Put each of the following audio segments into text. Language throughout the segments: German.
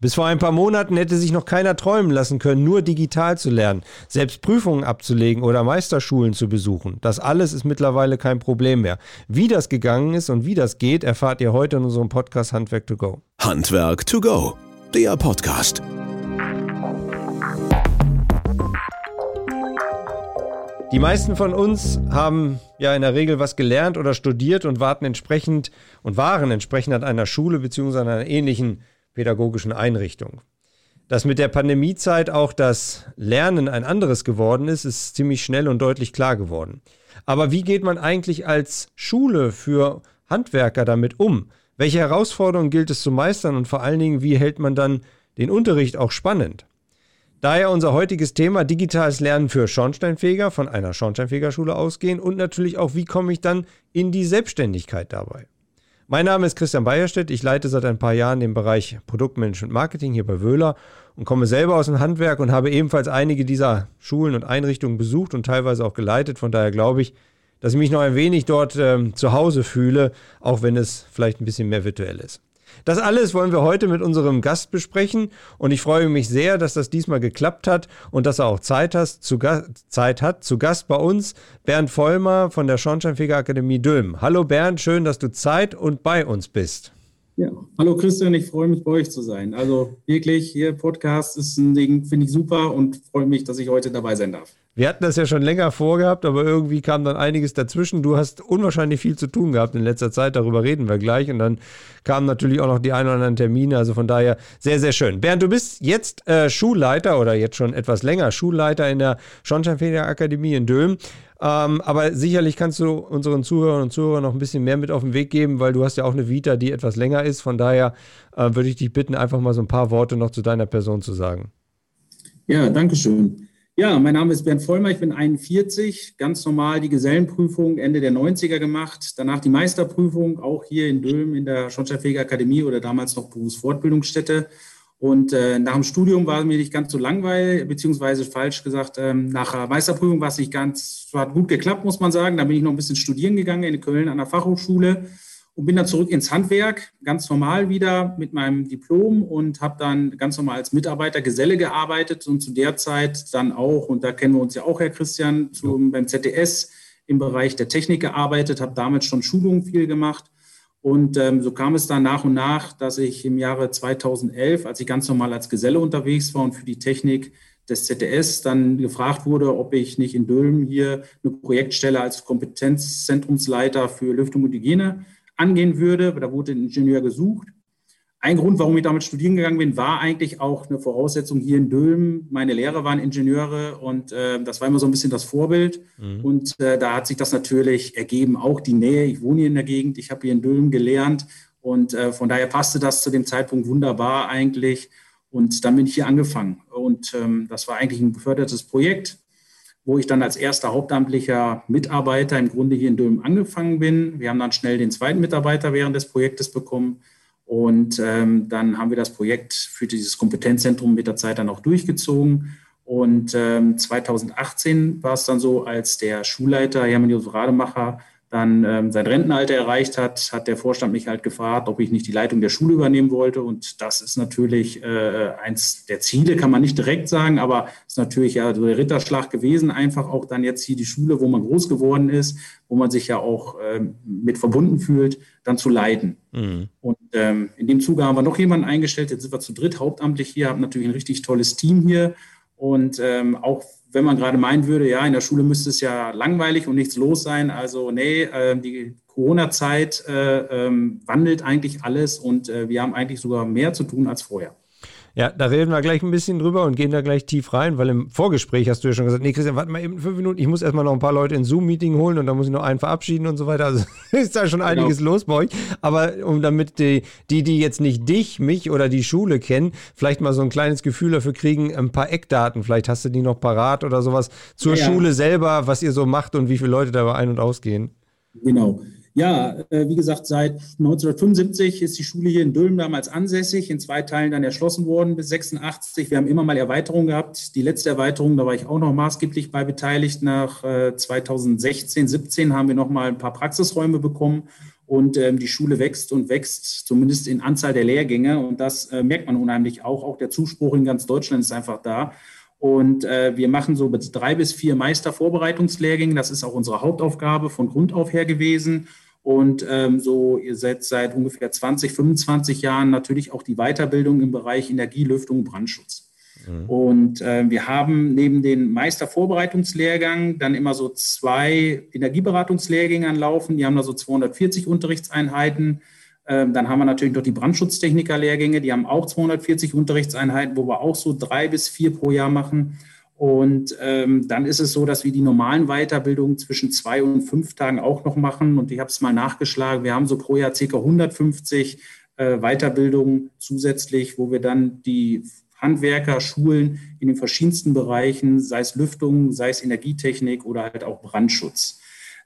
Bis vor ein paar Monaten hätte sich noch keiner träumen lassen können, nur digital zu lernen, selbst Prüfungen abzulegen oder Meisterschulen zu besuchen. Das alles ist mittlerweile kein Problem mehr. Wie das gegangen ist und wie das geht, erfahrt ihr heute in unserem Podcast Handwerk to go. Handwerk to go, der Podcast. Die meisten von uns haben ja in der Regel was gelernt oder studiert und warten entsprechend und waren entsprechend an einer Schule bzw. einer ähnlichen pädagogischen Einrichtung. Dass mit der Pandemiezeit auch das Lernen ein anderes geworden ist, ist ziemlich schnell und deutlich klar geworden. Aber wie geht man eigentlich als Schule für Handwerker damit um? Welche Herausforderungen gilt es zu meistern und vor allen Dingen, wie hält man dann den Unterricht auch spannend? Daher unser heutiges Thema digitales Lernen für Schornsteinfeger von einer Schornsteinfegerschule ausgehen und natürlich auch, wie komme ich dann in die Selbstständigkeit dabei? Mein Name ist Christian Beierstedt. Ich leite seit ein paar Jahren den Bereich Produktmanagement Marketing hier bei Wöhler und komme selber aus dem Handwerk und habe ebenfalls einige dieser Schulen und Einrichtungen besucht und teilweise auch geleitet. Von daher glaube ich, dass ich mich noch ein wenig dort ähm, zu Hause fühle, auch wenn es vielleicht ein bisschen mehr virtuell ist. Das alles wollen wir heute mit unserem Gast besprechen und ich freue mich sehr, dass das diesmal geklappt hat und dass er auch Zeit, hast, zu Zeit hat. Zu Gast bei uns Bernd Vollmer von der Schornsteinfeger Akademie Dülmen. Hallo Bernd, schön, dass du Zeit und bei uns bist. Ja, hallo Christian, ich freue mich bei euch zu sein. Also wirklich, hier Podcast ist ein Ding, finde ich super und freue mich, dass ich heute dabei sein darf. Wir hatten das ja schon länger vorgehabt, aber irgendwie kam dann einiges dazwischen. Du hast unwahrscheinlich viel zu tun gehabt in letzter Zeit, darüber reden wir gleich. Und dann kamen natürlich auch noch die ein oder anderen Termine. Also von daher sehr, sehr schön. Bernd, du bist jetzt äh, Schulleiter oder jetzt schon etwas länger Schulleiter in der Schornsteinfeger Akademie in Dülmen. Ähm, aber sicherlich kannst du unseren Zuhörern und Zuhörern noch ein bisschen mehr mit auf den Weg geben, weil du hast ja auch eine Vita, die etwas länger ist. Von daher äh, würde ich dich bitten, einfach mal so ein paar Worte noch zu deiner Person zu sagen. Ja, danke schön. Ja, mein Name ist Bernd Vollmer, ich bin 41, ganz normal die Gesellenprüfung Ende der 90er gemacht, danach die Meisterprüfung, auch hier in Dülmen in der Schornsteinfeger Akademie oder damals noch Berufsfortbildungsstätte. Und äh, nach dem Studium war es mir nicht ganz so langweilig, beziehungsweise falsch gesagt, ähm, nach der Meisterprüfung war es nicht ganz, hat gut geklappt, muss man sagen. Da bin ich noch ein bisschen studieren gegangen in Köln an der Fachhochschule und bin dann zurück ins Handwerk, ganz normal wieder mit meinem Diplom und habe dann ganz normal als Mitarbeiter Geselle gearbeitet und zu der Zeit dann auch, und da kennen wir uns ja auch, Herr Christian, zum, beim ZDS im Bereich der Technik gearbeitet, habe damit schon Schulungen viel gemacht. Und ähm, so kam es dann nach und nach, dass ich im Jahre 2011, als ich ganz normal als Geselle unterwegs war und für die Technik des ZDS dann gefragt wurde, ob ich nicht in Dülmen hier eine Projektstelle als Kompetenzzentrumsleiter für Lüftung und Hygiene angehen würde. Da wurde ein Ingenieur gesucht. Ein Grund, warum ich damit studieren gegangen bin, war eigentlich auch eine Voraussetzung hier in Dülmen. Meine Lehrer waren Ingenieure und äh, das war immer so ein bisschen das Vorbild. Mhm. Und äh, da hat sich das natürlich ergeben, auch die Nähe. Ich wohne hier in der Gegend, ich habe hier in Dülmen gelernt und äh, von daher passte das zu dem Zeitpunkt wunderbar eigentlich. Und dann bin ich hier angefangen. Und ähm, das war eigentlich ein gefördertes Projekt wo ich dann als erster hauptamtlicher Mitarbeiter im Grunde hier in Dülmen angefangen bin. Wir haben dann schnell den zweiten Mitarbeiter während des Projektes bekommen. Und ähm, dann haben wir das Projekt für dieses Kompetenzzentrum mit der Zeit dann auch durchgezogen. Und ähm, 2018 war es dann so, als der Schulleiter Hermann Josef Rademacher dann ähm, sein Rentenalter erreicht hat, hat der Vorstand mich halt gefragt, ob ich nicht die Leitung der Schule übernehmen wollte. Und das ist natürlich äh, eins der Ziele, kann man nicht direkt sagen, aber ist natürlich ja so der Ritterschlag gewesen, einfach auch dann jetzt hier die Schule, wo man groß geworden ist, wo man sich ja auch ähm, mit verbunden fühlt, dann zu leiten. Mhm. Und ähm, in dem Zuge haben wir noch jemanden eingestellt, jetzt sind wir zu dritt hauptamtlich hier, haben natürlich ein richtig tolles Team hier. Und ähm, auch wenn man gerade meinen würde, ja, in der Schule müsste es ja langweilig und nichts los sein. Also nee, äh, die Corona-Zeit äh, ähm, wandelt eigentlich alles und äh, wir haben eigentlich sogar mehr zu tun als vorher. Ja, da reden wir gleich ein bisschen drüber und gehen da gleich tief rein, weil im Vorgespräch hast du ja schon gesagt, nee, Christian, warte mal eben fünf Minuten, ich muss erstmal noch ein paar Leute ins Zoom-Meeting holen und dann muss ich noch einen verabschieden und so weiter. Also ist da schon genau. einiges los bei euch. Aber um damit die, die, die jetzt nicht dich, mich oder die Schule kennen, vielleicht mal so ein kleines Gefühl dafür kriegen, ein paar Eckdaten, vielleicht hast du die noch parat oder sowas zur ja, Schule selber, was ihr so macht und wie viele Leute dabei ein- und ausgehen. Genau. Ja, äh, wie gesagt, seit 1975 ist die Schule hier in Dülmen damals ansässig, in zwei Teilen dann erschlossen worden bis 86. Wir haben immer mal Erweiterungen gehabt. Die letzte Erweiterung, da war ich auch noch maßgeblich bei beteiligt. Nach 2016, äh, 17 haben wir noch mal ein paar Praxisräume bekommen. Und ähm, die Schule wächst und wächst, zumindest in Anzahl der Lehrgänge. Und das äh, merkt man unheimlich auch. Auch der Zuspruch in ganz Deutschland ist einfach da. Und äh, wir machen so drei bis vier Meistervorbereitungslehrgänge. Das ist auch unsere Hauptaufgabe von Grund auf her gewesen. Und ähm, so, ihr seid seit ungefähr 20, 25 Jahren natürlich auch die Weiterbildung im Bereich Energielüftung und Brandschutz. Mhm. Und äh, wir haben neben den Meistervorbereitungslehrgang dann immer so zwei Energieberatungslehrgänge anlaufen. Die haben da so 240 Unterrichtseinheiten. Ähm, dann haben wir natürlich noch die Brandschutztechniker-Lehrgänge, die haben auch 240 Unterrichtseinheiten, wo wir auch so drei bis vier pro Jahr machen. Und ähm, dann ist es so, dass wir die normalen Weiterbildungen zwischen zwei und fünf Tagen auch noch machen. Und ich habe es mal nachgeschlagen. Wir haben so pro Jahr ca. 150 äh, Weiterbildungen zusätzlich, wo wir dann die Handwerker schulen in den verschiedensten Bereichen, sei es Lüftung, sei es Energietechnik oder halt auch Brandschutz.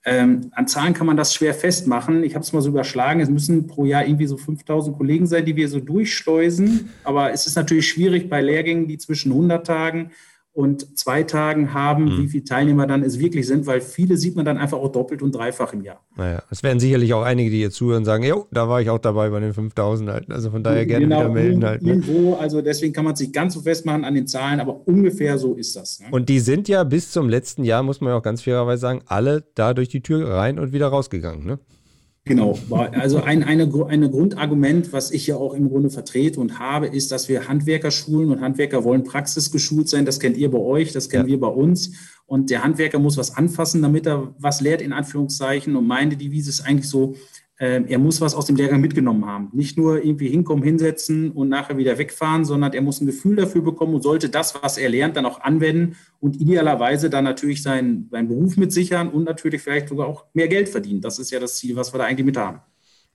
Ähm, an Zahlen kann man das schwer festmachen. Ich habe es mal so überschlagen. Es müssen pro Jahr irgendwie so 5000 Kollegen sein, die wir so durchschleusen. Aber es ist natürlich schwierig bei Lehrgängen, die zwischen 100 Tagen und zwei Tagen haben, mhm. wie viele Teilnehmer dann es wirklich sind, weil viele sieht man dann einfach auch doppelt und dreifach im Jahr. Naja, es werden sicherlich auch einige, die jetzt zuhören, und sagen, jo, da war ich auch dabei bei den 5000 halt. Also von daher gerne genau, wieder melden halt. Ne? Irgendwo, also deswegen kann man sich ganz so festmachen an den Zahlen, aber ungefähr so ist das. Ne? Und die sind ja bis zum letzten Jahr, muss man ja auch ganz fairerweise sagen, alle da durch die Tür rein und wieder rausgegangen, ne? Genau, also ein eine, eine Grundargument, was ich ja auch im Grunde vertrete und habe, ist, dass wir Handwerker schulen und Handwerker wollen praxisgeschult sein. Das kennt ihr bei euch, das kennen ja. wir bei uns. Und der Handwerker muss was anfassen, damit er was lehrt, in Anführungszeichen. Und meine Devise ist eigentlich so, er muss was aus dem Lehrgang mitgenommen haben. Nicht nur irgendwie hinkommen, hinsetzen und nachher wieder wegfahren, sondern er muss ein Gefühl dafür bekommen und sollte das, was er lernt, dann auch anwenden und idealerweise dann natürlich seinen, seinen Beruf mit sichern und natürlich vielleicht sogar auch mehr Geld verdienen. Das ist ja das Ziel, was wir da eigentlich mit haben.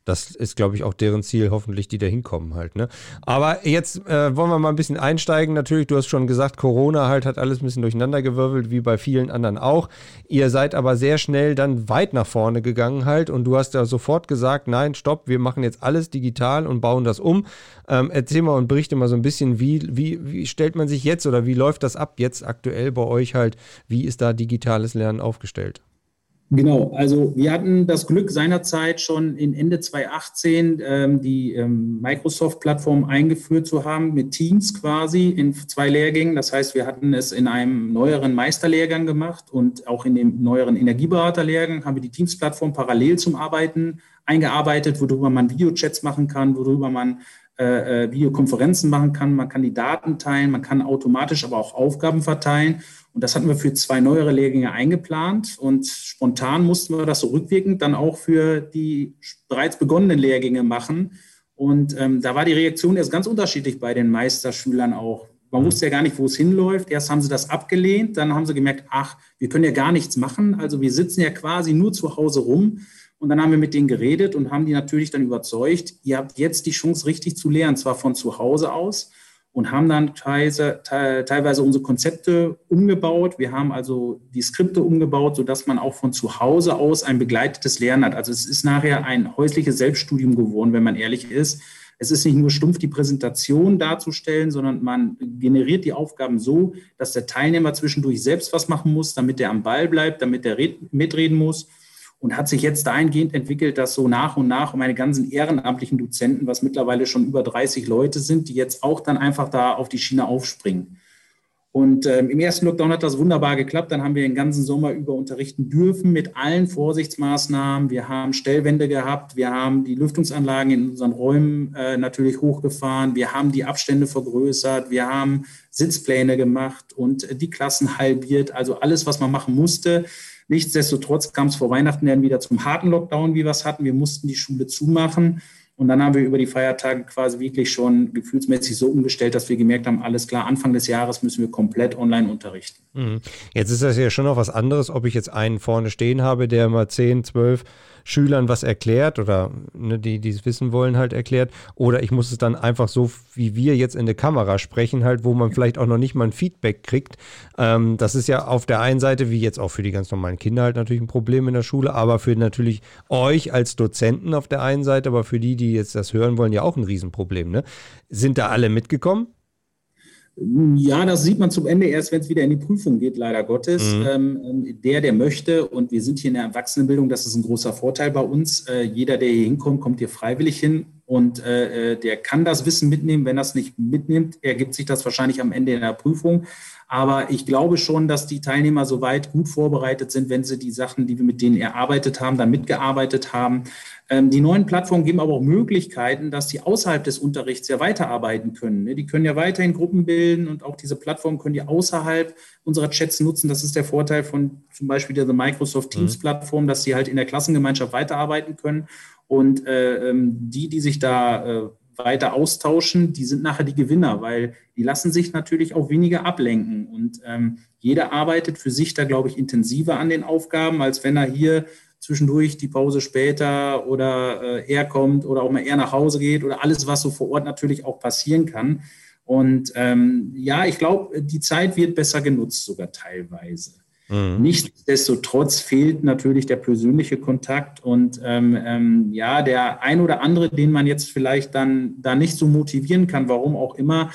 Das ist, glaube ich, auch deren Ziel, hoffentlich, die da hinkommen halt. Ne? Aber jetzt äh, wollen wir mal ein bisschen einsteigen. Natürlich, du hast schon gesagt, Corona halt hat alles ein bisschen durcheinandergewirbelt, wie bei vielen anderen auch. Ihr seid aber sehr schnell dann weit nach vorne gegangen halt und du hast da sofort gesagt, nein, stopp, wir machen jetzt alles digital und bauen das um. Ähm, erzähl mal und berichte mal so ein bisschen, wie, wie, wie stellt man sich jetzt oder wie läuft das ab jetzt aktuell bei euch halt? Wie ist da digitales Lernen aufgestellt? Genau, also wir hatten das Glück seinerzeit schon in Ende 2018 ähm, die ähm, Microsoft-Plattform eingeführt zu haben mit Teams quasi in zwei Lehrgängen. Das heißt, wir hatten es in einem neueren Meisterlehrgang gemacht und auch in dem neueren Energieberaterlehrgang haben wir die Teams-Plattform parallel zum Arbeiten eingearbeitet, worüber man Videochats machen kann, worüber man äh, äh Videokonferenzen machen kann, man kann die Daten teilen, man kann automatisch aber auch Aufgaben verteilen. Und das hatten wir für zwei neuere Lehrgänge eingeplant und spontan mussten wir das so rückwirkend dann auch für die bereits begonnenen Lehrgänge machen. Und ähm, da war die Reaktion erst ganz unterschiedlich bei den Meisterschülern auch. Man wusste ja gar nicht, wo es hinläuft. Erst haben sie das abgelehnt, dann haben sie gemerkt, ach, wir können ja gar nichts machen. Also wir sitzen ja quasi nur zu Hause rum. Und dann haben wir mit denen geredet und haben die natürlich dann überzeugt, ihr habt jetzt die Chance, richtig zu lernen, zwar von zu Hause aus und haben dann teilweise, unsere Konzepte umgebaut. Wir haben also die Skripte umgebaut, sodass man auch von zu Hause aus ein begleitetes Lernen hat. Also es ist nachher ein häusliches Selbststudium geworden, wenn man ehrlich ist. Es ist nicht nur stumpf die Präsentation darzustellen, sondern man generiert die Aufgaben so, dass der Teilnehmer zwischendurch selbst was machen muss, damit er am Ball bleibt, damit er mitreden muss und hat sich jetzt dahingehend entwickelt, dass so nach und nach meine ganzen ehrenamtlichen Dozenten, was mittlerweile schon über 30 Leute sind, die jetzt auch dann einfach da auf die Schiene aufspringen. Und ähm, im ersten Lockdown hat das wunderbar geklappt. Dann haben wir den ganzen Sommer über unterrichten dürfen mit allen Vorsichtsmaßnahmen. Wir haben Stellwände gehabt. Wir haben die Lüftungsanlagen in unseren Räumen äh, natürlich hochgefahren. Wir haben die Abstände vergrößert. Wir haben Sitzpläne gemacht und die Klassen halbiert. Also alles, was man machen musste. Nichtsdestotrotz kam es vor Weihnachten dann wieder zum harten Lockdown, wie wir es hatten. Wir mussten die Schule zumachen. Und dann haben wir über die Feiertage quasi wirklich schon gefühlsmäßig so umgestellt, dass wir gemerkt haben, alles klar, Anfang des Jahres müssen wir komplett online unterrichten. Mhm. Jetzt ist das ja schon noch was anderes, ob ich jetzt einen vorne stehen habe, der mal 10, 12 Schülern was erklärt oder ne, die, die es wissen wollen, halt erklärt. Oder ich muss es dann einfach so, wie wir jetzt in der Kamera sprechen, halt, wo man vielleicht auch noch nicht mal ein Feedback kriegt. Ähm, das ist ja auf der einen Seite, wie jetzt auch für die ganz normalen Kinder halt natürlich ein Problem in der Schule, aber für natürlich euch als Dozenten auf der einen Seite, aber für die, die jetzt das hören wollen, ja auch ein Riesenproblem. Ne? Sind da alle mitgekommen? Ja, das sieht man zum Ende erst, wenn es wieder in die Prüfung geht, leider Gottes. Mhm. Ähm, der, der möchte, und wir sind hier in der Erwachsenenbildung, das ist ein großer Vorteil bei uns. Äh, jeder, der hier hinkommt, kommt hier freiwillig hin und äh, äh der kann das Wissen mitnehmen. Wenn er es nicht mitnimmt, ergibt sich das wahrscheinlich am Ende in der Prüfung. Aber ich glaube schon, dass die Teilnehmer soweit gut vorbereitet sind, wenn sie die Sachen, die wir mit denen erarbeitet haben, da mitgearbeitet haben. Ähm, die neuen Plattformen geben aber auch Möglichkeiten, dass sie außerhalb des Unterrichts ja weiterarbeiten können. Ne? Die können ja weiterhin Gruppen bilden und auch diese Plattformen können die außerhalb unserer Chats nutzen. Das ist der Vorteil von zum Beispiel der Microsoft Teams mhm. Plattform, dass sie halt in der Klassengemeinschaft weiterarbeiten können. Und äh, ähm, die, die sich da äh, weiter austauschen, die sind nachher die Gewinner, weil die lassen sich natürlich auch weniger ablenken. Und ähm, jeder arbeitet für sich da, glaube ich, intensiver an den Aufgaben, als wenn er hier zwischendurch die Pause später oder äh, er kommt oder auch mal eher nach Hause geht oder alles, was so vor Ort natürlich auch passieren kann. Und ähm, ja, ich glaube, die Zeit wird besser genutzt, sogar teilweise. Mhm. Nichtsdestotrotz fehlt natürlich der persönliche Kontakt und ähm, ähm, ja, der ein oder andere, den man jetzt vielleicht dann da nicht so motivieren kann, warum auch immer,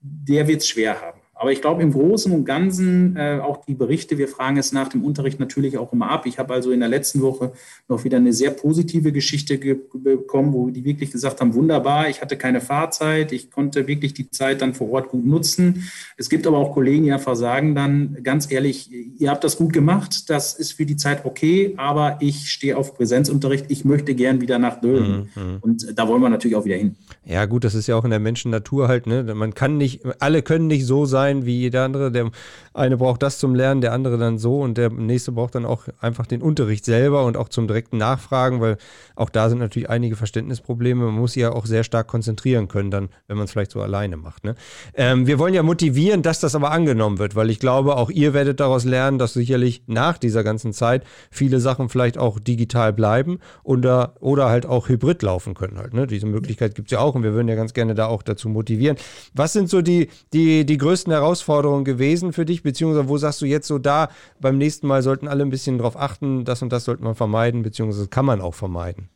der wird es schwer haben. Aber ich glaube, im Großen und Ganzen äh, auch die Berichte, wir fragen es nach dem Unterricht natürlich auch immer ab. Ich habe also in der letzten Woche noch wieder eine sehr positive Geschichte bekommen, wo die wirklich gesagt haben, wunderbar, ich hatte keine Fahrzeit, ich konnte wirklich die Zeit dann vor Ort gut nutzen. Es gibt aber auch Kollegen, die einfach sagen dann, ganz ehrlich, ihr habt das gut gemacht, das ist für die Zeit okay, aber ich stehe auf Präsenzunterricht, ich möchte gern wieder nach Dölen. Mhm, mhm. Und da wollen wir natürlich auch wieder hin. Ja gut, das ist ja auch in der Menschennatur halt, ne? man kann nicht, alle können nicht so sein, sein wie jeder andere. Der eine braucht das zum Lernen, der andere dann so und der nächste braucht dann auch einfach den Unterricht selber und auch zum direkten Nachfragen, weil auch da sind natürlich einige Verständnisprobleme. Man muss sich ja auch sehr stark konzentrieren können, dann, wenn man es vielleicht so alleine macht. Ne? Ähm, wir wollen ja motivieren, dass das aber angenommen wird, weil ich glaube, auch ihr werdet daraus lernen, dass sicherlich nach dieser ganzen Zeit viele Sachen vielleicht auch digital bleiben oder, oder halt auch hybrid laufen können halt. Ne? Diese Möglichkeit gibt es ja auch und wir würden ja ganz gerne da auch dazu motivieren. Was sind so die, die, die größten Herausforderungen gewesen für dich, beziehungsweise wo sagst du jetzt so da, beim nächsten Mal sollten alle ein bisschen drauf achten, das und das sollte man vermeiden, beziehungsweise kann man auch vermeiden?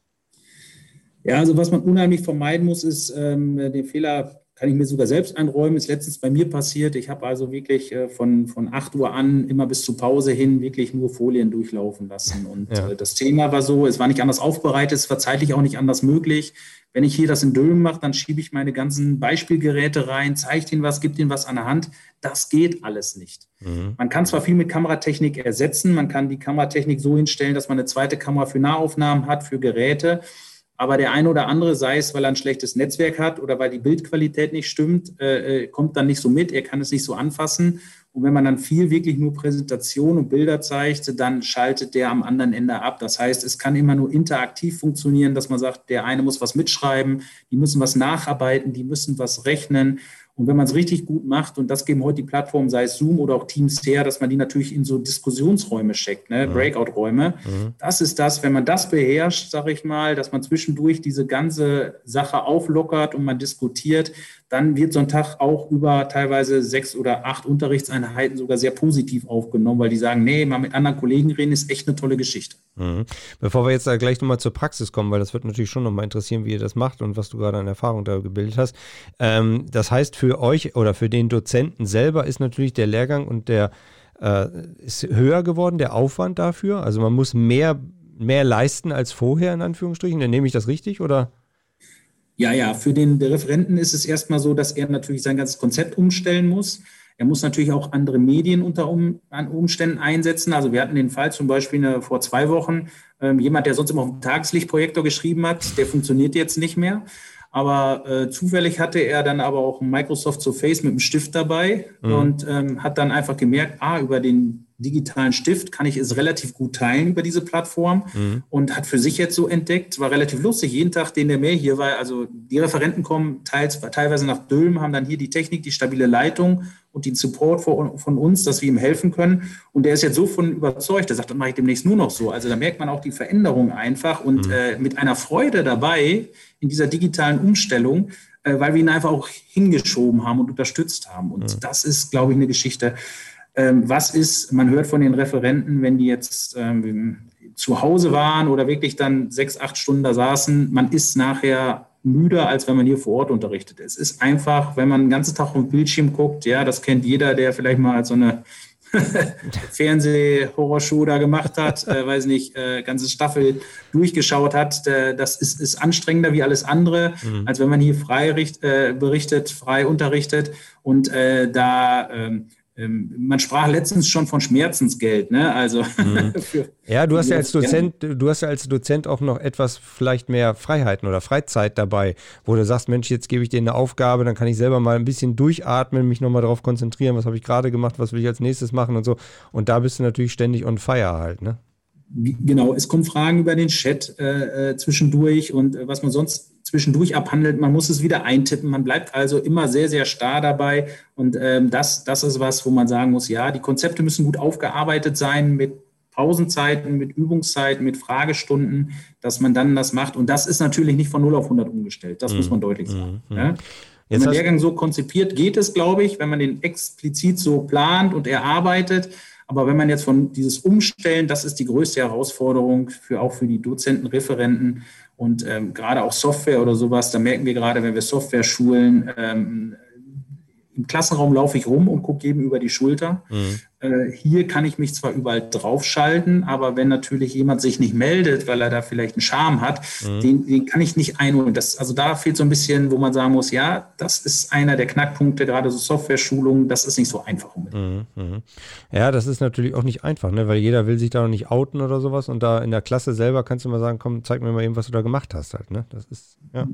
Ja, also was man unheimlich vermeiden muss, ist ähm, den Fehler, kann ich mir sogar selbst einräumen, ist letztens bei mir passiert. Ich habe also wirklich äh, von, von 8 Uhr an immer bis zur Pause hin wirklich nur Folien durchlaufen lassen. Und ja. äh, das Thema war so, es war nicht anders aufbereitet, es war zeitlich auch nicht anders möglich. Wenn ich hier das in Dülmen mache, dann schiebe ich meine ganzen Beispielgeräte rein, zeige ihnen was, gebe ihnen was an der Hand. Das geht alles nicht. Mhm. Man kann zwar viel mit Kameratechnik ersetzen, man kann die Kameratechnik so hinstellen, dass man eine zweite Kamera für Nahaufnahmen hat, für Geräte. Aber der eine oder andere, sei es, weil er ein schlechtes Netzwerk hat oder weil die Bildqualität nicht stimmt, äh, äh kommt dann nicht so mit, er kann es nicht so anfassen. Und wenn man dann viel wirklich nur Präsentation und Bilder zeigt, dann schaltet der am anderen Ende ab. Das heißt, es kann immer nur interaktiv funktionieren, dass man sagt, der eine muss was mitschreiben, die müssen was nacharbeiten, die müssen was rechnen. Und wenn man es richtig gut macht, und das geben heute die Plattformen, sei es Zoom oder auch Teams her, dass man die natürlich in so Diskussionsräume schickt, ne? Mhm. Breakout-Räume. Mhm. Das ist das, wenn man das beherrscht, sage ich mal, dass man zwischendurch diese ganze Sache auflockert und man diskutiert, dann wird so ein Tag auch über teilweise sechs oder acht Unterrichtseinheiten sogar sehr positiv aufgenommen, weil die sagen, nee, mal mit anderen Kollegen reden ist echt eine tolle Geschichte. Mhm. Bevor wir jetzt da gleich nochmal zur Praxis kommen, weil das wird natürlich schon nochmal interessieren, wie ihr das macht und was du gerade an Erfahrung da gebildet hast. Ähm, das heißt, für euch oder für den Dozenten selber ist natürlich der Lehrgang und der äh, ist höher geworden, der Aufwand dafür. Also man muss mehr, mehr leisten als vorher, in Anführungsstrichen. Dann nehme ich das richtig oder? Ja, ja, für den Referenten ist es erstmal so, dass er natürlich sein ganzes Konzept umstellen muss. Er muss natürlich auch andere Medien unter um, an Umständen einsetzen. Also wir hatten den Fall zum Beispiel eine, vor zwei Wochen, ähm, jemand, der sonst immer auf dem Tageslichtprojektor geschrieben hat, der funktioniert jetzt nicht mehr. Aber äh, zufällig hatte er dann aber auch Microsoft Surface mit einem Stift dabei mhm. und ähm, hat dann einfach gemerkt, ah, über den digitalen Stift kann ich es relativ gut teilen über diese Plattform mhm. und hat für sich jetzt so entdeckt, war relativ lustig, jeden Tag, den der mehr hier war, also die Referenten kommen teils, teilweise nach Dülmen, haben dann hier die Technik, die stabile Leitung und den Support von uns, dass wir ihm helfen können. Und der ist jetzt so von überzeugt, der sagt, dann mache ich demnächst nur noch so. Also da merkt man auch die Veränderung einfach und mhm. äh, mit einer Freude dabei in dieser digitalen Umstellung, äh, weil wir ihn einfach auch hingeschoben haben und unterstützt haben. Und mhm. das ist, glaube ich, eine Geschichte, was ist, man hört von den Referenten, wenn die jetzt ähm, zu Hause waren oder wirklich dann sechs, acht Stunden da saßen, man ist nachher müder, als wenn man hier vor Ort unterrichtet. Es ist einfach, wenn man den ganzen Tag auf den Bildschirm guckt, ja, das kennt jeder, der vielleicht mal so eine Fernseh-Horrorshow da gemacht hat, äh, weiß nicht, äh, ganze Staffel durchgeschaut hat, äh, das ist, ist anstrengender wie alles andere, mhm. als wenn man hier frei richt, äh, berichtet, frei unterrichtet und äh, da ähm, ähm, man sprach letztens schon von Schmerzensgeld, ne? Also mhm. ja, du hast ja als Dozent, du hast ja als Dozent auch noch etwas vielleicht mehr Freiheiten oder Freizeit dabei, wo du sagst, Mensch, jetzt gebe ich dir eine Aufgabe, dann kann ich selber mal ein bisschen durchatmen, mich nochmal darauf konzentrieren, was habe ich gerade gemacht, was will ich als nächstes machen und so. Und da bist du natürlich ständig on fire halt, ne? Genau, es kommen Fragen über den Chat äh, äh, zwischendurch und äh, was man sonst zwischendurch abhandelt. Man muss es wieder eintippen. Man bleibt also immer sehr, sehr starr dabei. Und ähm, das, das ist was, wo man sagen muss, ja, die Konzepte müssen gut aufgearbeitet sein mit Pausenzeiten, mit Übungszeiten, mit Fragestunden, dass man dann das macht. Und das ist natürlich nicht von 0 auf 100 umgestellt. Das mhm. muss man deutlich sagen. Mhm. Ja? Wenn man den Lehrgang so konzipiert, geht es, glaube ich, wenn man den explizit so plant und erarbeitet. Aber wenn man jetzt von dieses Umstellen, das ist die größte Herausforderung für auch für die Dozenten, Referenten und ähm, gerade auch Software oder sowas, da merken wir gerade, wenn wir Software schulen, ähm, im Klassenraum laufe ich rum und gucke jedem über die Schulter. Mhm. Äh, hier kann ich mich zwar überall draufschalten, aber wenn natürlich jemand sich nicht meldet, weil er da vielleicht einen Charme hat, mhm. den, den, kann ich nicht einholen. Das, also da fehlt so ein bisschen, wo man sagen muss, ja, das ist einer der Knackpunkte, gerade so Software-Schulungen, das ist nicht so einfach Mhm. Mhm. Ja, das ist natürlich auch nicht einfach, ne? weil jeder will sich da noch nicht outen oder sowas und da in der Klasse selber kannst du mal sagen, komm, zeig mir mal eben, was du da gemacht hast halt. Ne? Das ist, ja.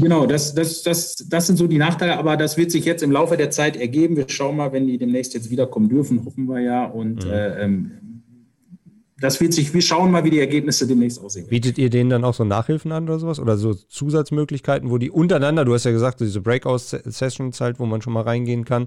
Genau, das, das, das, das sind so die Nachteile, aber das wird sich jetzt im Laufe der Zeit ergeben. Wir schauen mal, wenn die demnächst jetzt wiederkommen dürfen, hoffen wir ja. Und mhm. äh, ähm, das wird sich, wir schauen mal, wie die Ergebnisse demnächst aussehen. Bietet ihr denen dann auch so Nachhilfen an oder sowas? Oder so Zusatzmöglichkeiten, wo die untereinander, du hast ja gesagt, diese Breakout-Sessions halt, wo man schon mal reingehen kann,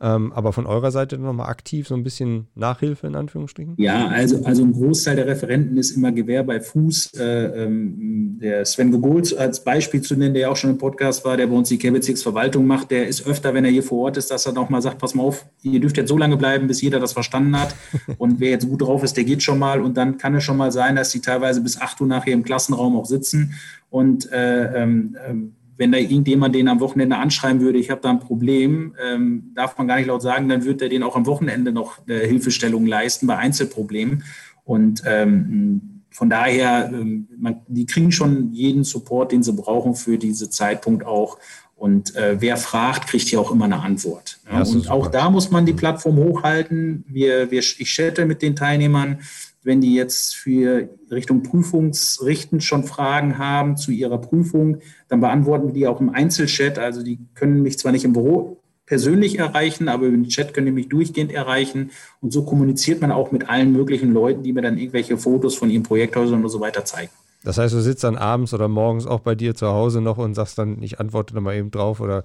ähm, aber von eurer Seite nochmal aktiv so ein bisschen Nachhilfe in Anführungsstrichen? Ja, also, also ein Großteil der Referenten ist immer Gewehr bei Fuß. Äh, ähm, der Sven Gogolz als Beispiel zu nennen, der ja auch schon im Podcast war, der bei uns die Verwaltung macht, der ist öfter, wenn er hier vor Ort ist, dass er nochmal sagt, pass mal auf, ihr dürft jetzt so lange bleiben, bis jeder das verstanden hat. Und wer jetzt gut drauf ist, der geht schon mal. Und dann kann es schon mal sein, dass die teilweise bis 8 Uhr nachher im Klassenraum auch sitzen. Und äh, ähm, ähm wenn da irgendjemand den am Wochenende anschreiben würde, ich habe da ein Problem, ähm, darf man gar nicht laut sagen, dann wird er den auch am Wochenende noch äh, Hilfestellung leisten bei Einzelproblemen. Und ähm, von daher, ähm, man, die kriegen schon jeden Support, den sie brauchen für diesen Zeitpunkt auch. Und äh, wer fragt, kriegt hier auch immer eine Antwort. Ja, und auch da muss man die Plattform hochhalten. Wir, wir, ich chatte mit den Teilnehmern wenn die jetzt für Richtung Prüfungsrichten schon Fragen haben zu ihrer Prüfung, dann beantworten wir die auch im Einzelchat. Also die können mich zwar nicht im Büro persönlich erreichen, aber den Chat können die mich durchgehend erreichen. Und so kommuniziert man auch mit allen möglichen Leuten, die mir dann irgendwelche Fotos von ihren Projekthäusern und so weiter zeigen. Das heißt, du sitzt dann abends oder morgens auch bei dir zu Hause noch und sagst dann, ich antworte da mal eben drauf oder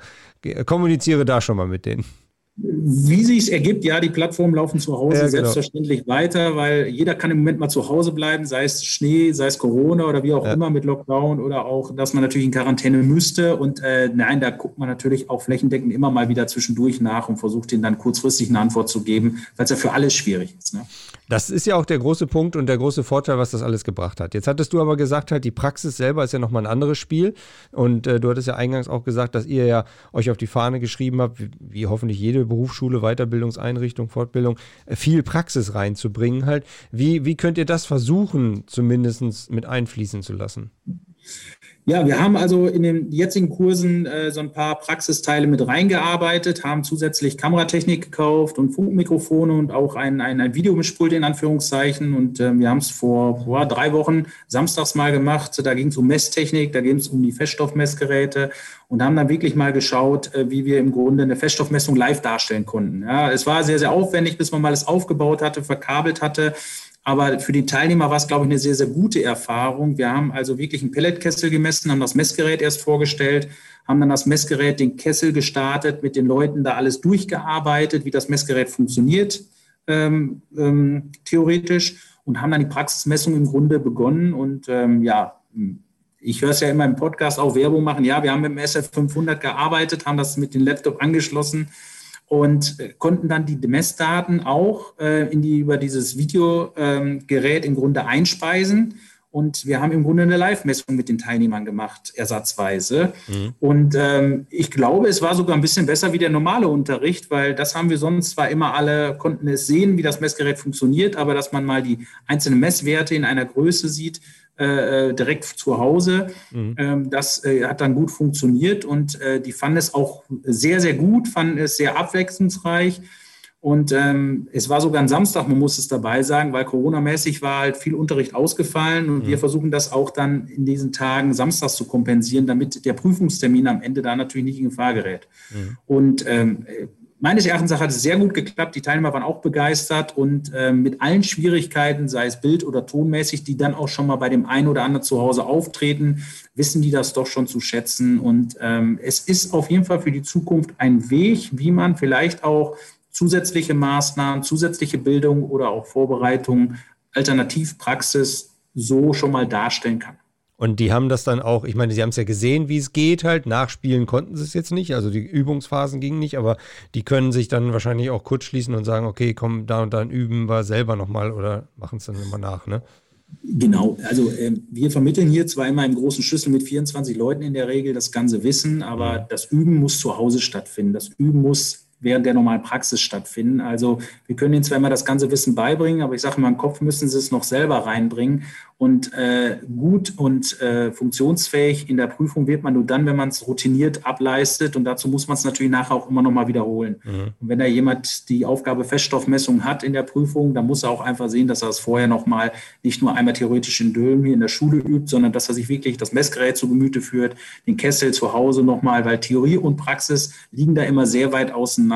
kommuniziere da schon mal mit denen. Wie sich es ergibt, ja, die Plattformen laufen zu Hause ja, genau. selbstverständlich weiter, weil jeder kann im Moment mal zu Hause bleiben, sei es Schnee, sei es Corona oder wie auch ja. immer mit Lockdown oder auch, dass man natürlich in Quarantäne müsste. Und äh, nein, da guckt man natürlich auch flächendeckend immer mal wieder zwischendurch nach und versucht ihnen dann kurzfristig eine Antwort zu geben, weil es ja für alles schwierig ist. Ne? Das ist ja auch der große Punkt und der große Vorteil, was das alles gebracht hat. Jetzt hattest du aber gesagt, halt, die Praxis selber ist ja nochmal ein anderes Spiel. Und äh, du hattest ja eingangs auch gesagt, dass ihr ja euch auf die Fahne geschrieben habt, wie, wie hoffentlich jede Berufsschule, Weiterbildungseinrichtung, Fortbildung, äh, viel Praxis reinzubringen halt. Wie, wie könnt ihr das versuchen, zumindest mit einfließen zu lassen? Ja, wir haben also in den jetzigen Kursen äh, so ein paar Praxisteile mit reingearbeitet, haben zusätzlich Kameratechnik gekauft und Funkmikrofone und auch ein, ein, ein Videomischpult in Anführungszeichen. Und äh, wir haben es vor boah, drei Wochen samstags mal gemacht. Da ging es um Messtechnik, da ging es um die Feststoffmessgeräte und haben dann wirklich mal geschaut, äh, wie wir im Grunde eine Feststoffmessung live darstellen konnten. Ja, es war sehr, sehr aufwendig, bis man mal es aufgebaut hatte, verkabelt hatte. Aber für die Teilnehmer war es, glaube ich, eine sehr, sehr gute Erfahrung. Wir haben also wirklich einen Pelletkessel gemessen, haben das Messgerät erst vorgestellt, haben dann das Messgerät, den Kessel gestartet, mit den Leuten da alles durchgearbeitet, wie das Messgerät funktioniert, ähm, ähm, theoretisch, und haben dann die Praxismessung im Grunde begonnen. Und ähm, ja, ich höre es ja immer im Podcast auch Werbung machen. Ja, wir haben mit dem SF500 gearbeitet, haben das mit dem Laptop angeschlossen und äh, konnten dann die Messdaten auch äh, in die, über dieses Videogerät ähm, im Grunde einspeisen Und wir haben im Grunde eine Live-Messung mit den Teilnehmern gemacht, ersatzweise. Mhm. Und ähm, ich glaube, es war sogar ein bisschen besser wie der normale Unterricht, weil das haben wir sonst zwar immer alle, konnten es sehen, wie das Messgerät funktioniert, aber dass man mal die einzelnen Messwerte in einer Größe sieht, äh, äh direkt zu Hause. Mhm. Ähm, das äh, hat dann gut funktioniert und äh, die fanden es auch sehr, sehr gut, fanden es sehr abwechslungsreich. Und ähm, es war sogar ein Samstag, man muss es dabei sagen, weil Corona-mäßig war halt viel Unterricht ausgefallen und mhm. wir versuchen das auch dann in diesen Tagen samstags zu kompensieren, damit der Prüfungstermin am Ende da natürlich nicht in Gefahr gerät. Mhm. Und ähm, meines Erachtens hat es sehr gut geklappt. Die Teilnehmer waren auch begeistert und äh, mit allen Schwierigkeiten, sei es bild- oder tonmäßig, die dann auch schon mal bei dem einen oder anderen zu Hause auftreten, wissen die das doch schon zu schätzen. Und ähm, es ist auf jeden Fall für die Zukunft ein Weg, wie man vielleicht auch zusätzliche Maßnahmen, zusätzliche Bildung oder auch Vorbereitung, Alternativpraxis so schon mal darstellen kann. Und die haben das dann auch, ich meine, sie haben es ja gesehen, wie es geht halt. Nachspielen konnten sie es jetzt nicht, also die Übungsphasen gingen nicht, aber die können sich dann wahrscheinlich auch kurz schließen und sagen, okay, komm, da und dann üben wir selber nochmal oder machen es dann immer nach, ne? Genau, also äh, wir vermitteln hier zwar immer im großen Schlüssel mit 24 Leuten in der Regel das ganze Wissen, aber mhm. das Üben muss zu Hause stattfinden. Das Üben muss während der normalen Praxis stattfinden. Also wir können ihnen zwar immer das ganze Wissen beibringen, aber ich sage mal, im Kopf müssen sie es noch selber reinbringen. Und äh, gut und äh, funktionsfähig in der Prüfung wird man nur dann, wenn man es routiniert ableistet. Und dazu muss man es natürlich nachher auch immer noch mal wiederholen. Mhm. Und wenn da jemand die Aufgabe Feststoffmessung hat in der Prüfung, dann muss er auch einfach sehen, dass er es vorher noch mal nicht nur einmal theoretisch in Dülmen hier in der Schule übt, sondern dass er sich wirklich das Messgerät zu Gemüte führt, den Kessel zu Hause noch mal, weil Theorie und Praxis liegen da immer sehr weit auseinander.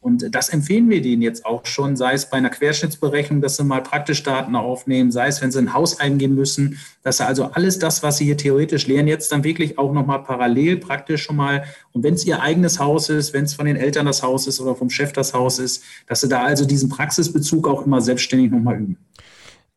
Und das empfehlen wir denen jetzt auch schon, sei es bei einer Querschnittsberechnung, dass sie mal praktisch Daten aufnehmen, sei es, wenn sie ein Haus eingeben müssen, dass sie also alles das, was sie hier theoretisch lernen, jetzt dann wirklich auch nochmal parallel praktisch schon mal, und wenn es ihr eigenes Haus ist, wenn es von den Eltern das Haus ist oder vom Chef das Haus ist, dass sie da also diesen Praxisbezug auch immer selbstständig nochmal üben.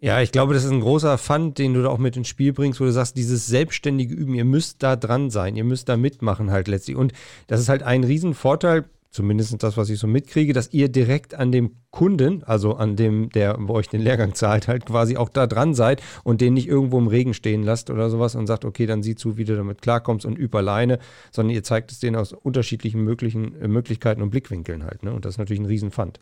Ja, ich glaube, das ist ein großer Fund, den du da auch mit ins Spiel bringst, wo du sagst, dieses selbstständige Üben, ihr müsst da dran sein, ihr müsst da mitmachen halt letztlich. Und das ist halt ein Riesenvorteil, zumindest das, was ich so mitkriege, dass ihr direkt an dem Kunden, also an dem, der bei euch den Lehrgang zahlt, halt quasi auch da dran seid und den nicht irgendwo im Regen stehen lasst oder sowas und sagt, okay, dann sieh zu, wie du damit klarkommst und üb alleine, sondern ihr zeigt es denen aus unterschiedlichen möglichen äh, Möglichkeiten und Blickwinkeln halt. Ne? Und das ist natürlich ein Riesenfund.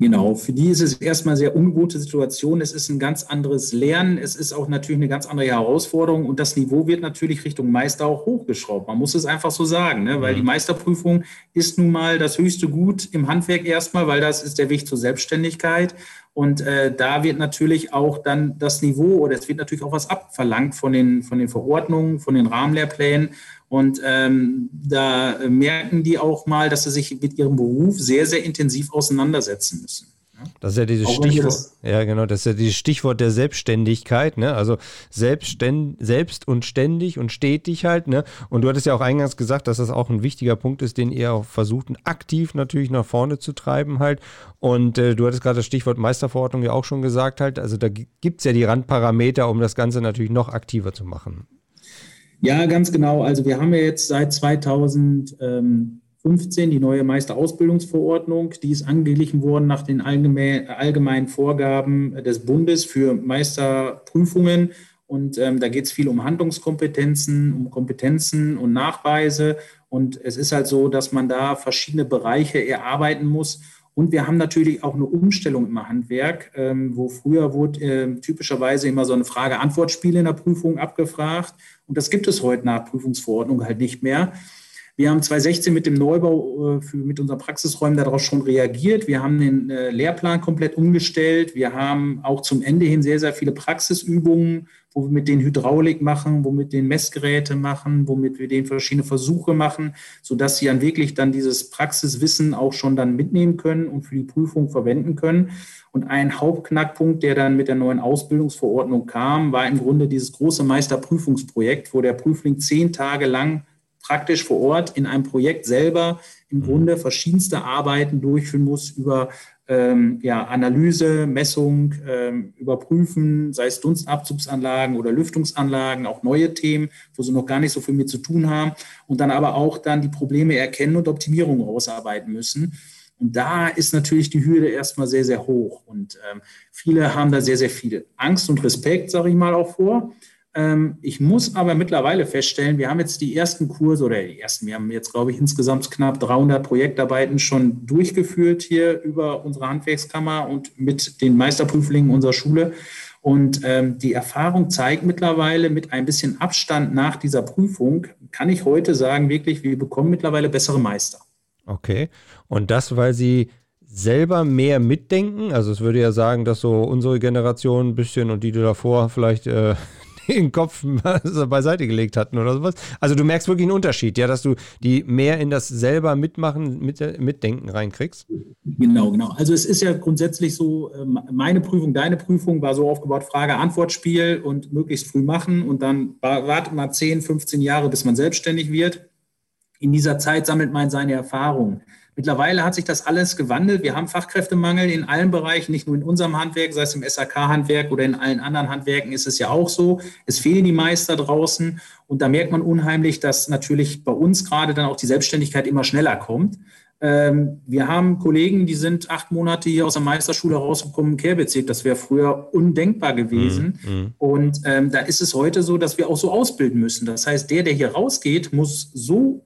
Genau, für die ist es erstmal eine sehr ungewohnte Situation. Es ist ein ganz anderes Lernen. Es ist auch natürlich eine ganz andere Herausforderung. Und das Niveau wird natürlich Richtung Meister auch hochgeschraubt. Man muss es einfach so sagen, ne? weil mhm. die Meisterprüfung ist nun mal das höchste Gut im Handwerk erstmal, weil das ist der Weg zur Selbstständigkeit. Und äh, da wird natürlich auch dann das Niveau oder es wird natürlich auch was abverlangt von den, von den Verordnungen, von den Rahmenlehrplänen. Und ähm, da merken die auch mal, dass sie sich mit ihrem Beruf sehr, sehr intensiv auseinandersetzen müssen. Das ist ja dieses Stichwort, ja genau, das ist ja dieses Stichwort der Selbstständigkeit, ne? Also selbstständ, selbst und ständig und stetig halt, ne? Und du hattest ja auch eingangs gesagt, dass das auch ein wichtiger Punkt ist, den ihr auch versucht, aktiv natürlich nach vorne zu treiben halt. Und äh, du hattest gerade das Stichwort Meisterverordnung ja auch schon gesagt halt. Also da gibt es ja die Randparameter, um das Ganze natürlich noch aktiver zu machen. Ja, ganz genau. Also wir haben ja jetzt seit 2015 die neue Meisterausbildungsverordnung. Die ist angeglichen worden nach den allgemeinen Vorgaben des Bundes für Meisterprüfungen. Und ähm, da geht es viel um Handlungskompetenzen, um Kompetenzen und Nachweise. Und es ist halt so, dass man da verschiedene Bereiche erarbeiten muss. Und wir haben natürlich auch eine Umstellung im Handwerk, ähm, wo früher wurde äh, typischerweise immer so eine Frage-Antwort-Spiel in der Prüfung abgefragt. Und das gibt es heute nach Prüfungsverordnung halt nicht mehr. Wir haben 2016 mit dem Neubau äh, für, mit unseren Praxisräumen darauf schon reagiert. Wir haben den äh, Lehrplan komplett umgestellt. Wir haben auch zum Ende hin sehr, sehr viele Praxisübungen, wo wir mit den Hydraulik machen, wo mit den Messgeräte machen, womit wir den verschiedene Versuche machen, sodass sie dann wirklich dann dieses Praxiswissen auch schon dann mitnehmen können und für die Prüfung verwenden können. Und ein Hauptknackpunkt, der dann mit der neuen Ausbildungsverordnung kam, war im Grunde dieses große Meisterprüfungsprojekt, wo der Prüfling zehn Tage lang praktisch vor Ort in einem Projekt selber im mhm. Grunde verschiedenste Arbeiten durchführen muss über ähm, ja, Analyse, Messung, ähm, Überprüfen, sei es Dunstabzugsanlagen oder Lüftungsanlagen, auch neue Themen, wo sie noch gar nicht so viel mit zu tun haben und dann aber auch dann die Probleme erkennen und Optimierungen ausarbeiten müssen. Und da ist natürlich die Hürde erstmal sehr, sehr hoch. Und ähm, viele haben da sehr, sehr viel Angst und Respekt, sage ich mal, auch vor. Ähm, ich muss aber mittlerweile feststellen, wir haben jetzt die ersten Kurse oder die ersten, wir haben jetzt, glaube ich, insgesamt knapp 300 Projektarbeiten schon durchgeführt hier über unsere Handwerkskammer und mit den Meisterprüflingen unserer Schule. Und ähm, die Erfahrung zeigt mittlerweile mit ein bisschen Abstand nach dieser Prüfung, kann ich heute sagen, wirklich, wir bekommen mittlerweile bessere Meister. Okay. Und das, weil sie selber mehr mitdenken? Also es würde ja sagen, dass so unsere Generation ein bisschen und die, die davor vielleicht äh, den Kopf beiseite gelegt hatten oder sowas. Also du merkst wirklich einen Unterschied, ja, dass du die mehr in das selber mitmachen, mit, mitdenken reinkriegst. Genau, genau. Also es ist ja grundsätzlich so, ähm, meine Prüfung, deine Prüfung war so aufgebaut, Frage-Antwort-Spiel und möglichst früh machen und dann wartet man 10, 15 Jahre, bis man selbstständig wird. In dieser Zeit sammelt man seine Erfahrungen. Mittlerweile hat sich das alles gewandelt. Wir haben Fachkräftemangel in allen Bereichen, nicht nur in unserem Handwerk, sei es im SAK-Handwerk oder in allen anderen Handwerken ist es ja auch so. Es fehlen die Meister draußen und da merkt man unheimlich, dass natürlich bei uns gerade dann auch die Selbstständigkeit immer schneller kommt. Ähm, wir haben Kollegen, die sind acht Monate hier aus der Meisterschule rausgekommen im Kehrbezirk. Das wäre früher undenkbar gewesen. Mhm. mhm. Und ähm, da ist es heute so, dass wir auch so ausbilden müssen. Das heißt, der, der hier rausgeht, muss so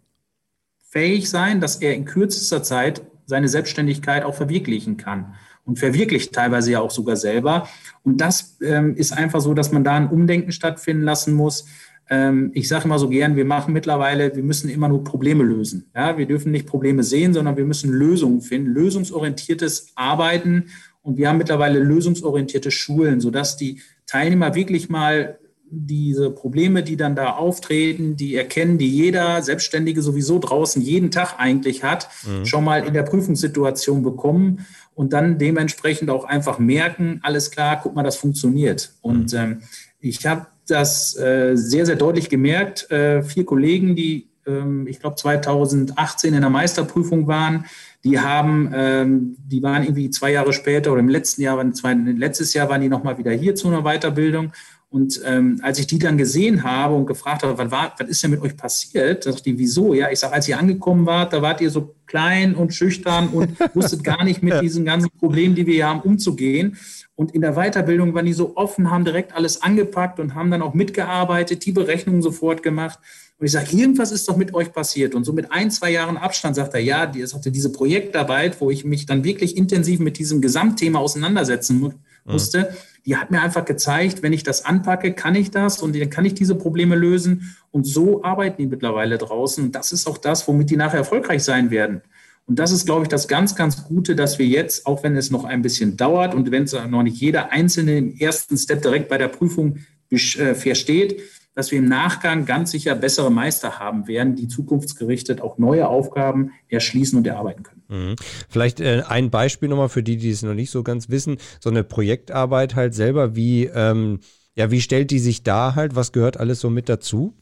fähig sein, dass er in kürzester Zeit seine Selbstständigkeit auch verwirklichen kann und verwirklicht teilweise ja auch sogar selber. Und das ähm, ist einfach so, dass man da ein Umdenken stattfinden lassen muss. Ähm, ich sage immer so gern, wir machen mittlerweile, wir müssen immer nur Probleme lösen. Ja, wir dürfen nicht Probleme sehen, sondern wir müssen Lösungen finden, lösungsorientiertes Arbeiten. Und wir haben mittlerweile lösungsorientierte Schulen, sodass die Teilnehmer wirklich mal diese Probleme, die dann da auftreten, die erkennen, die jeder Selbstständige sowieso draußen jeden Tag eigentlich hat, mhm. schon mal in der Prüfungssituation bekommen und dann dementsprechend auch einfach merken, alles klar, guck mal, das funktioniert. Und mhm. ähm, ich habe das äh, sehr, sehr deutlich gemerkt. Äh, vier Kollegen, die, ähm, ich glaube, 2018 in der Meisterprüfung waren, die haben, ähm, die waren irgendwie zwei Jahre später oder im letzten Jahr, zwei, letztes Jahr waren die nochmal wieder hier zu einer Weiterbildung und ähm, als ich die dann gesehen habe und gefragt habe, was, war, was ist denn mit euch passiert, da dachte ich, wieso? Ja, ich sage, als ihr angekommen wart, da wart ihr so klein und schüchtern und wusstet gar nicht mit diesen ganzen Problemen, die wir hier haben, umzugehen. Und in der Weiterbildung waren die so offen, haben direkt alles angepackt und haben dann auch mitgearbeitet, die Berechnungen sofort gemacht. Und ich sage, irgendwas ist doch mit euch passiert. Und so mit ein, zwei Jahren Abstand sagt er, ja, die, sagte, diese Projektarbeit, wo ich mich dann wirklich intensiv mit diesem Gesamtthema auseinandersetzen mhm. musste, mhm die hat mir einfach gezeigt, wenn ich das anpacke, kann ich das und dann kann ich diese Probleme lösen. Und so arbeiten die mittlerweile draußen. Und das ist auch das, womit die nachher erfolgreich sein werden. Und das ist, glaube ich, das ganz, ganz Gute, dass wir jetzt, auch wenn es noch ein bisschen dauert und wenn es noch nicht jeder Einzelne im ersten Step direkt bei der Prüfung äh, versteht, dass wir im Nachgang ganz sicher bessere Meister haben werden, die zukunftsgerichtet auch neue Aufgaben erschließen und erarbeiten können. Mhm. Vielleicht äh, ein Beispiel nochmal für die, die es noch nicht so ganz wissen. So eine Projektarbeit halt selber, wie, ähm, ja, wie stellt die sich da halt? Was gehört alles so mit dazu?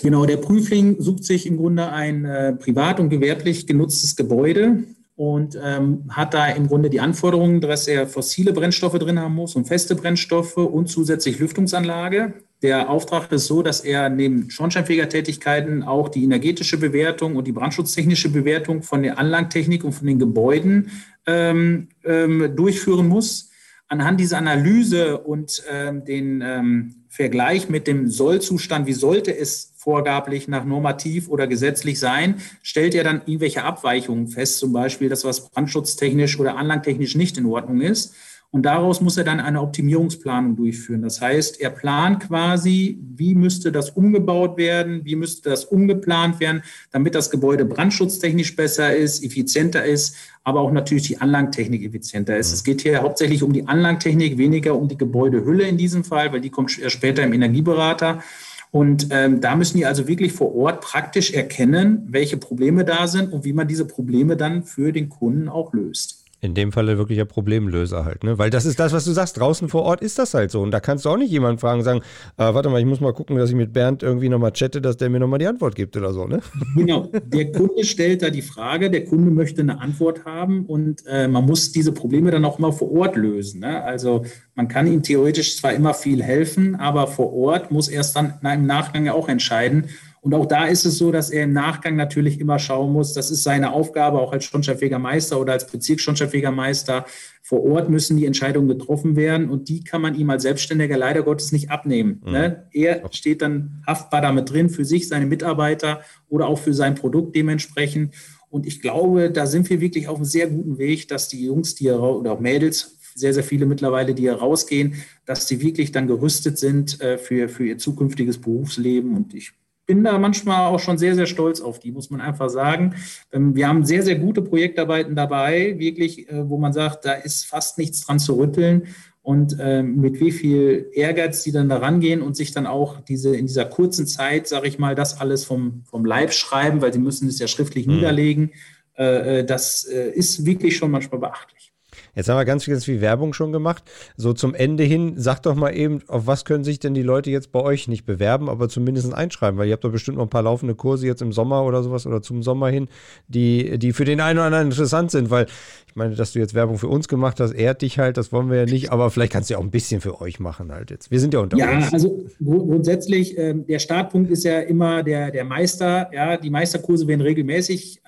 Genau, der Prüfling sucht sich im Grunde ein äh, privat und gewerblich genutztes Gebäude und ähm, hat da im Grunde die Anforderungen, dass er fossile Brennstoffe drin haben muss und feste Brennstoffe und zusätzlich Lüftungsanlage. Der Auftrag ist so, dass er neben Schornsteinfegertätigkeiten auch die energetische Bewertung und die brandschutztechnische Bewertung von der Anlagentechnik und von den Gebäuden ähm, ähm, durchführen muss. Anhand dieser Analyse und ähm, den ähm, Vergleich mit dem Sollzustand, wie sollte es vorgablich nach normativ oder gesetzlich sein, stellt er dann irgendwelche Abweichungen fest, zum Beispiel das, was brandschutztechnisch oder anlagtechnisch nicht in Ordnung ist. Und daraus muss er dann eine Optimierungsplanung durchführen. Das heißt, er plant quasi, wie müsste das umgebaut werden, wie müsste das umgeplant werden, damit das Gebäude brandschutztechnisch besser ist, effizienter ist, aber auch natürlich die Anlagentechnik effizienter ist. Mhm. Es geht hier hauptsächlich um die Anlagentechnik, weniger um die Gebäudehülle in diesem Fall, weil die kommt später im Energieberater. Und ähm, da müssen die also wirklich vor Ort praktisch erkennen, welche Probleme da sind und wie man diese Probleme dann für den Kunden auch löst in dem Falle wirklicher Problemlöser halt, ne? Weil das ist das, was du sagst. Draußen vor Ort ist das halt so. Und da kannst du auch nicht jemanden fragen sagen, äh, warte mal, ich muss mal gucken, dass ich mit Bernd irgendwie nochmal chatte, dass der mir nochmal die Antwort gibt oder so, ne? Genau. Der Kunde stellt da die Frage, der Kunde möchte eine Antwort haben und äh, man muss diese Probleme dann auch mal vor Ort lösen. Ne? Also man kann ihm theoretisch zwar immer viel helfen, aber vor Ort muss erst dann im Nachgang auch entscheiden, Und auch da ist es so, dass er im Nachgang natürlich immer schauen muss, das ist seine Aufgabe, auch als Schornsteinfegermeister oder als Bezirksschornsteinfegermeister. Vor Ort müssen die Entscheidungen getroffen werden und die kann man ihm als Selbstständiger leider Gottes nicht abnehmen. Mhm. Ne? Er steht dann haftbar damit drin für sich, seine Mitarbeiter oder auch für sein Produkt dementsprechend. Und ich glaube, da sind wir wirklich auf einem sehr guten Weg, dass die Jungs, die oder auch Mädels, sehr, sehr viele mittlerweile, die hier rausgehen, dass sie wirklich dann gerüstet sind äh, für, für ihr zukünftiges Berufsleben. Und ich bin da manchmal auch schon sehr, sehr stolz auf die, muss man einfach sagen. Ähm, wir haben sehr, sehr gute Projektarbeiten dabei, wirklich, äh, wo man sagt, da ist fast nichts dran zu rütteln und ähm, mit wie viel Ehrgeiz die dann da rangehen und sich dann auch diese in dieser kurzen Zeit, sage ich mal, das alles vom, vom Leib schreiben, weil sie müssen es ja schriftlich mhm. niederlegen. Äh, äh, das ist wirklich schon manchmal beachtlich. Jetzt haben wir ganz, ganz viel Werbung schon gemacht. So zum Ende hin, sag doch mal eben, auf was können sich denn die Leute jetzt bei euch nicht bewerben, aber zumindest einschreiben, weil ihr habt doch bestimmt noch ein paar laufende Kurse jetzt im Sommer oder sowas oder zum Sommer hin, die, die für den einen oder anderen interessant sind, weil ich meine, dass du jetzt Werbung für uns gemacht hast, ehrt dich halt, das wollen wir ja nicht, aber vielleicht kannst du ja auch ein bisschen für euch machen halt jetzt. Wir sind ja unter ja, uns. Ja, also grundsätzlich, äh, der Startpunkt ist ja immer der, der Meister, ja, die Meisterkurse werden regelmäßig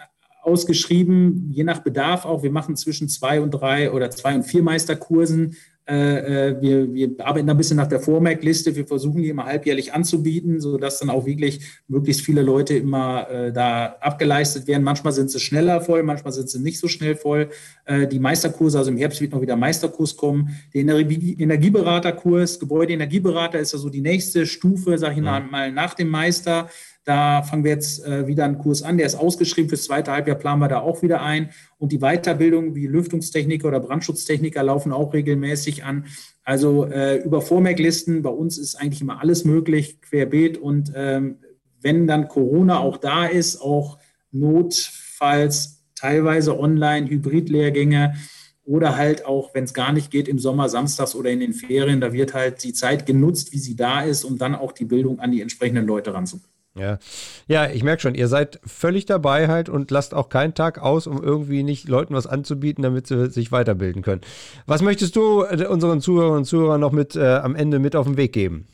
ausgeschrieben, je nach Bedarf auch. Wir machen zwischen zwei und drei oder zwei und vier Meisterkursen. Äh, äh, wir, wir arbeiten ein bisschen nach der Vormerkliste. Wir versuchen die immer halbjährlich anzubieten, sodass dann auch wirklich möglichst viele Leute immer äh, da abgeleistet werden. Manchmal sind sie schneller voll, manchmal sind sie nicht so schnell voll. die Meisterkurse, also im Herbst wird noch wieder Meisterkurs kommen. Der Energieberaterkurs, Gebäudeenergieberater ist also die nächste Stufe, sage ich mhm. mal, nach dem Meister. Da fangen wir jetzt äh, wieder einen Kurs an, der ist ausgeschrieben. Fürs zweite Halbjahr planen wir da auch wieder ein. Und die Weiterbildung wie Lüftungstechniker oder Brandschutztechniker laufen auch regelmäßig an. Also äh, über Vormerklisten, bei uns ist eigentlich immer alles möglich, querbeet. Und ähm, wenn dann Corona auch da ist, auch notfalls teilweise online Hybridlehrgänge oder halt auch, wenn es gar nicht geht, im Sommer, samstags oder in den Ferien, da wird halt die Zeit genutzt, wie sie da ist, um dann auch die Bildung an die entsprechenden Leute ranzubringen. Ja, ja ich merke schon, ihr seid völlig dabei halt und lasst auch keinen Tag aus, um irgendwie nicht Leuten was anzubieten, damit sie sich weiterbilden können. Was möchtest du äh, unseren Zuhörern und Zuhörern noch mit äh, am Ende mit auf den Weg geben?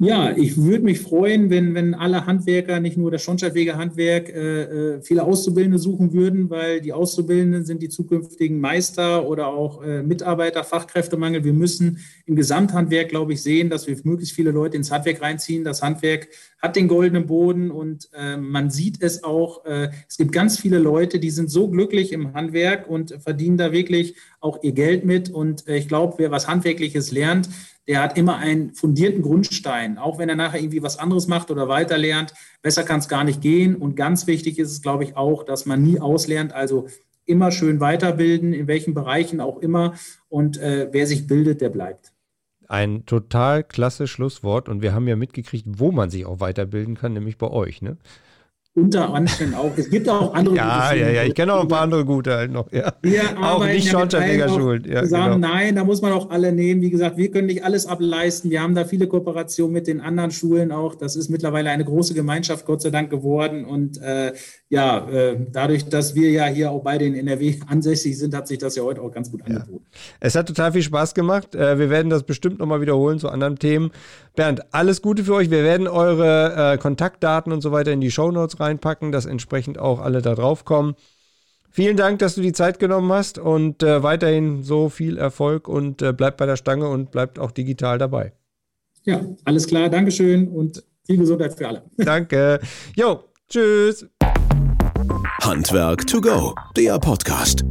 Ja, ich würde mich freuen, wenn, wenn alle Handwerker, nicht nur das Schornsteinfeger Handwerk, äh, äh, viele Auszubildende suchen würden, weil die Auszubildenden sind die zukünftigen Meister oder auch äh, Mitarbeiter, Fachkräftemangel. Wir müssen im Gesamthandwerk, glaube ich, sehen, dass wir möglichst viele Leute ins Handwerk reinziehen. Das Handwerk hat den goldenen Boden und äh, man sieht es auch. Äh, es gibt ganz viele Leute, die sind so glücklich im Handwerk und verdienen da wirklich auch ihr Geld mit. Und äh, ich glaube, wer was Handwerkliches lernt, der hat immer einen fundierten Grundstein, auch wenn er nachher irgendwie was anderes macht oder weiter lernt. Besser kann es gar nicht gehen. Und ganz wichtig ist es, glaube ich, auch, dass man nie auslernt. Also immer schön weiterbilden, in welchen Bereichen auch immer. Und äh, wer sich bildet, der bleibt. Ein total klasse Schlusswort. Und wir haben ja mitgekriegt, wo man sich auch weiterbilden kann, nämlich bei euch. Ne? Unter Anständen auch. Es gibt auch andere Ja, ja, ja, ich kenne auch ein paar andere gute halt noch. Ja. Wir auch nicht Schornsteinfeger-Schulen. Ja, sagen, genau. nein, da muss man auch alle nehmen. Wie gesagt, wir können nicht alles ableisten. Wir haben da viele Kooperationen mit den anderen Schulen auch. Das ist mittlerweile eine große Gemeinschaft, Gott sei Dank, geworden. Und äh, ja, äh, dadurch, dass wir ja hier auch beide in NRW ansässig sind, hat sich das ja heute auch ganz gut angeboten. Ja. Es hat total viel Spaß gemacht. Äh, wir werden das bestimmt nochmal wiederholen zu anderen Themen. Bernd, alles Gute für euch. Wir werden eure äh, Kontaktdaten und so weiter in die Shownotes reinpacken, dass entsprechend auch alle da drauf kommen. Vielen Dank, dass du die Zeit genommen hast und äh, weiterhin so viel Erfolg und äh, bleibt bei der Stange und bleibt auch digital dabei. Ja, alles klar. Dankeschön und viel Gesundheit für alle. Danke. Jo, tschüss. Handwerk to go, der Podcast.